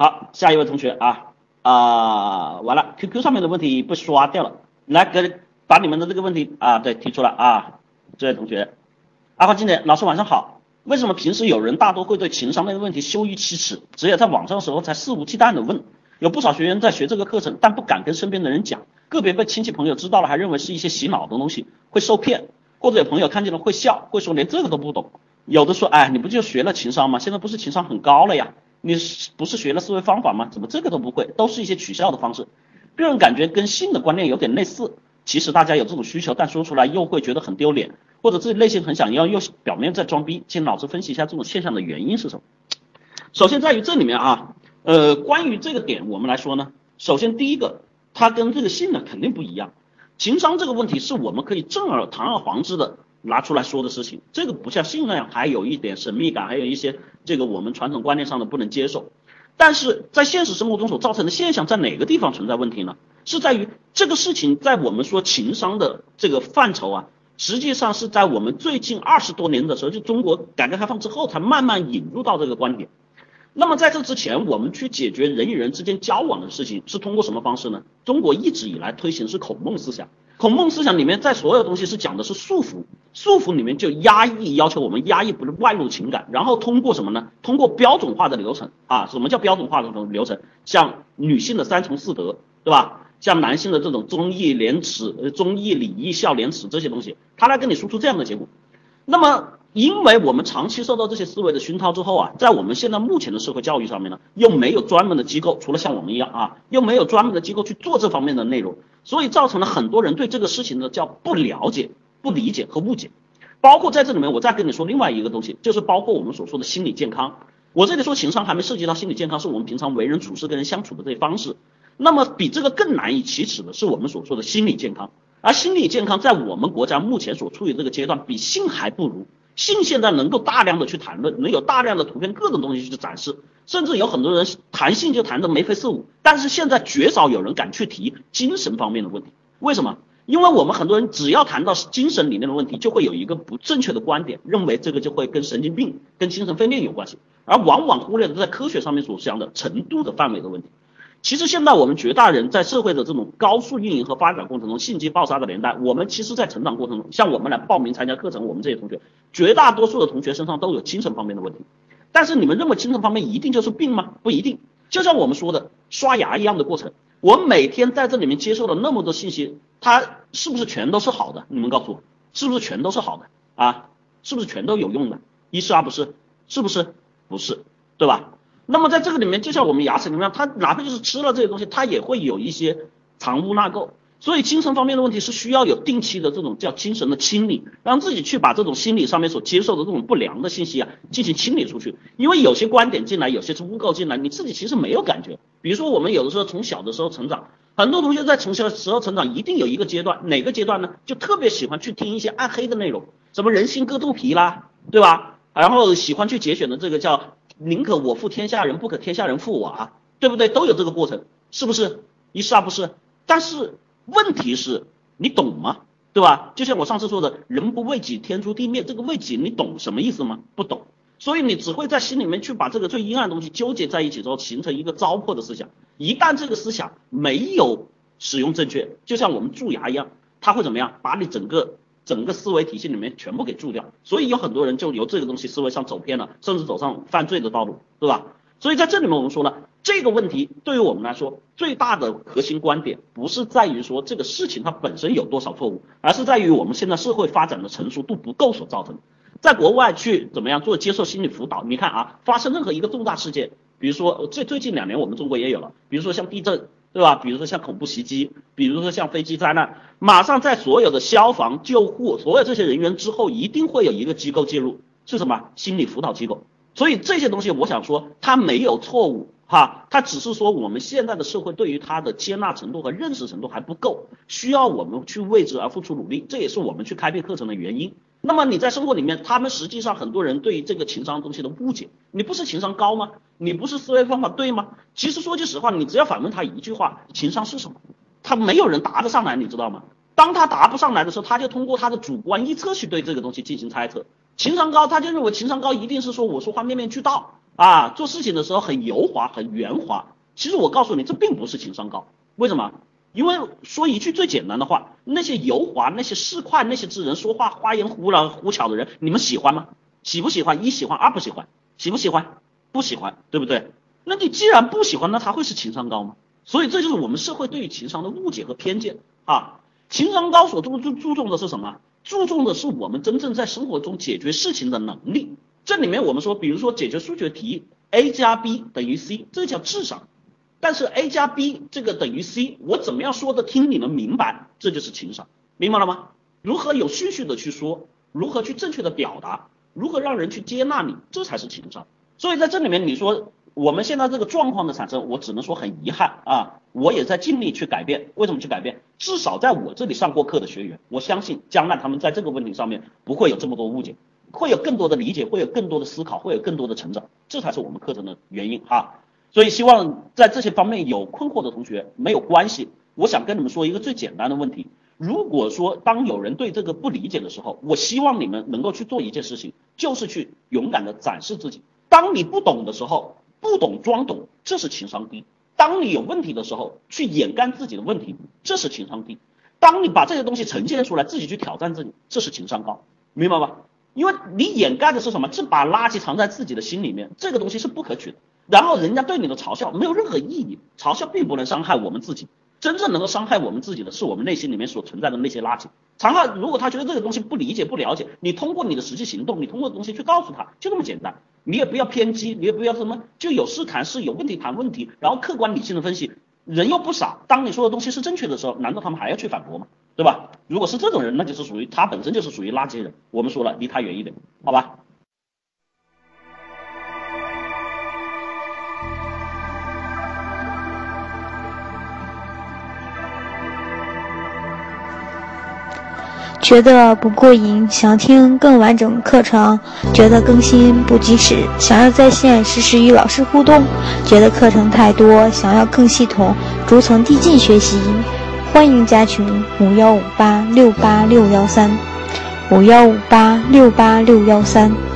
好，下一位同学啊啊，完了，QQ 上面的问题被刷掉了，来给把你们的这个问题啊，对，提出来啊，这位同学，阿花经典老师晚上好，为什么平时有人大多会对情商类的问题羞于启齿，只有在网上的时候才肆无忌惮的问？有不少学员在学这个课程，但不敢跟身边的人讲，个别被亲戚朋友知道了，还认为是一些洗脑的东西，会受骗，或者有朋友看见了会笑，会说连这个都不懂，有的说，哎，你不就学了情商吗？现在不是情商很高了呀？你是不是学了思维方法吗？怎么这个都不会？都是一些取笑的方式，个人感觉跟性的观念有点类似。其实大家有这种需求，但说出来又会觉得很丢脸，或者自己内心很想要，又表面在装逼。请老师分析一下这种现象的原因是什么？首先在于这里面啊，呃，关于这个点我们来说呢，首先第一个，它跟这个性呢肯定不一样。情商这个问题是我们可以正而堂而皇之的。拿出来说的事情，这个不像性那样还有一点神秘感，还有一些这个我们传统观念上的不能接受。但是在现实生活中所造成的现象，在哪个地方存在问题呢？是在于这个事情在我们说情商的这个范畴啊，实际上是在我们最近二十多年的时候，就中国改革开放之后才慢慢引入到这个观点。那么在这之前，我们去解决人与人之间交往的事情是通过什么方式呢？中国一直以来推行是孔孟思想。孔孟思想里面，在所有东西是讲的是束缚，束缚里面就压抑，要求我们压抑不是外露情感，然后通过什么呢？通过标准化的流程啊，什么叫标准化的这种流程？像女性的三从四德，对吧？像男性的这种忠义廉耻，呃，忠义礼义孝廉耻这些东西，他来跟你输出这样的结果。那么，因为我们长期受到这些思维的熏陶之后啊，在我们现在目前的社会教育上面呢，又没有专门的机构，除了像我们一样啊，又没有专门的机构去做这方面的内容。所以造成了很多人对这个事情的叫不了解、不理解和误解，包括在这里面，我再跟你说另外一个东西，就是包括我们所说的心理健康。我这里说情商还没涉及到心理健康，是我们平常为人处事跟人相处的这些方式。那么比这个更难以启齿的是我们所说的心理健康，而心理健康在我们国家目前所处于这个阶段，比性还不如。性现在能够大量的去谈论，能有大量的图片各种东西去展示，甚至有很多人谈性就谈的眉飞色舞。但是现在绝少有人敢去提精神方面的问题。为什么？因为我们很多人只要谈到精神理念的问题，就会有一个不正确的观点，认为这个就会跟神经病、跟精神分裂有关系，而往往忽略了在科学上面所讲的程度的范围的问题。其实现在我们绝大人在社会的这种高速运营和发展过程中，信息爆炸的年代，我们其实，在成长过程中，像我们来报名参加课程，我们这些同学，绝大多数的同学身上都有精神方面的问题。但是你们认为精神方面一定就是病吗？不一定。就像我们说的刷牙一样的过程，我每天在这里面接受了那么多信息，它是不是全都是好的？你们告诉我，是不是全都是好的啊？是不是全都有用的？一是而不是，是不是？不是，对吧？那么在这个里面，就像我们牙齿里面，它哪怕就是吃了这些东西，它也会有一些藏污纳垢。所以精神方面的问题是需要有定期的这种叫精神的清理，让自己去把这种心理上面所接受的这种不良的信息啊进行清理出去。因为有些观点进来，有些是污垢进来，你自己其实没有感觉。比如说我们有的时候从小的时候成长，很多同学在从小的时候成长，一定有一个阶段，哪个阶段呢？就特别喜欢去听一些暗黑的内容，什么人心割肚皮啦，对吧？然后喜欢去节选的这个叫。宁可我负天下人，不可天下人负我啊，对不对？都有这个过程，是不是？一是啊，不是。但是问题是，你懂吗？对吧？就像我上次说的，人不为己，天诛地灭。这个为己，你懂什么意思吗？不懂。所以你只会在心里面去把这个最阴暗的东西纠结在一起之后，形成一个糟粕的思想。一旦这个思想没有使用正确，就像我们蛀牙一样，它会怎么样？把你整个。整个思维体系里面全部给注掉，所以有很多人就由这个东西思维上走偏了，甚至走上犯罪的道路，对吧？所以在这里面我们说了，这个问题对于我们来说最大的核心观点，不是在于说这个事情它本身有多少错误，而是在于我们现在社会发展的成熟度不够所造成。在国外去怎么样做接受心理辅导？你看啊，发生任何一个重大事件，比如说最最近两年我们中国也有了，比如说像地震。对吧？比如说像恐怖袭击，比如说像飞机灾难，马上在所有的消防、救护所有这些人员之后，一定会有一个机构介入，是什么？心理辅导机构。所以这些东西，我想说，它没有错误，哈，他只是说我们现在的社会对于它的接纳程度和认识程度还不够，需要我们去为之而付出努力，这也是我们去开辟课程的原因。那么你在生活里面，他们实际上很多人对于这个情商东西的误解，你不是情商高吗？你不是思维方法对吗？其实说句实话，你只要反问他一句话，情商是什么？他没有人答得上来，你知道吗？当他答不上来的时候，他就通过他的主观臆测去对这个东西进行猜测。情商高，他就认为情商高一定是说我说话面面俱到啊，做事情的时候很油滑、很圆滑。其实我告诉你，这并不是情商高。为什么？因为说一句最简单的话，那些油滑、那些市侩、那些之人说话花言胡了胡巧的人，你们喜欢吗？喜不喜欢？一喜欢，二不喜欢。喜不喜欢？不喜欢，对不对？那你既然不喜欢，那他会是情商高吗？所以这就是我们社会对于情商的误解和偏见啊！情商高所注注注重的是什么？注重的是我们真正在生活中解决事情的能力。这里面我们说，比如说解决数学题，a 加 b 等于 c，这叫智商。但是 a 加 b 这个等于 c，我怎么样说的听你们明白，这就是情商，明白了吗？如何有序序的去说，如何去正确的表达，如何让人去接纳你，这才是情商。所以在这里面，你说。我们现在这个状况的产生，我只能说很遗憾啊！我也在尽力去改变。为什么去改变？至少在我这里上过课的学员，我相信将来他们在这个问题上面不会有这么多误解，会有更多的理解，会有更多的思考，会有更多的成长，这才是我们课程的原因哈。所以希望在这些方面有困惑的同学没有关系，我想跟你们说一个最简单的问题：如果说当有人对这个不理解的时候，我希望你们能够去做一件事情，就是去勇敢的展示自己。当你不懂的时候。不懂装懂，这是情商低。当你有问题的时候，去掩盖自己的问题，这是情商低。当你把这些东西呈现出来，自己去挑战自己，这是情商高，明白吧？因为你掩盖的是什么？是把垃圾藏在自己的心里面，这个东西是不可取的。然后人家对你的嘲笑没有任何意义，嘲笑并不能伤害我们自己。真正能够伤害我们自己的是我们内心里面所存在的那些垃圾。常浩，如果他觉得这个东西不理解、不了解，你通过你的实际行动，你通过东西去告诉他，就这么简单。你也不要偏激，你也不要什么，就有事谈事，有问题谈问题，然后客观理性的分析。人又不傻，当你说的东西是正确的时候，难道他们还要去反驳吗？对吧？如果是这种人，那就是属于他本身就是属于垃圾人。我们说了，离他远一点，好吧？觉得不过瘾，想听更完整课程；觉得更新不及时，想要在线实时与老师互动；觉得课程太多，想要更系统、逐层递进学习。欢迎加群：五幺五八六八六幺三，五幺五八六八六幺三。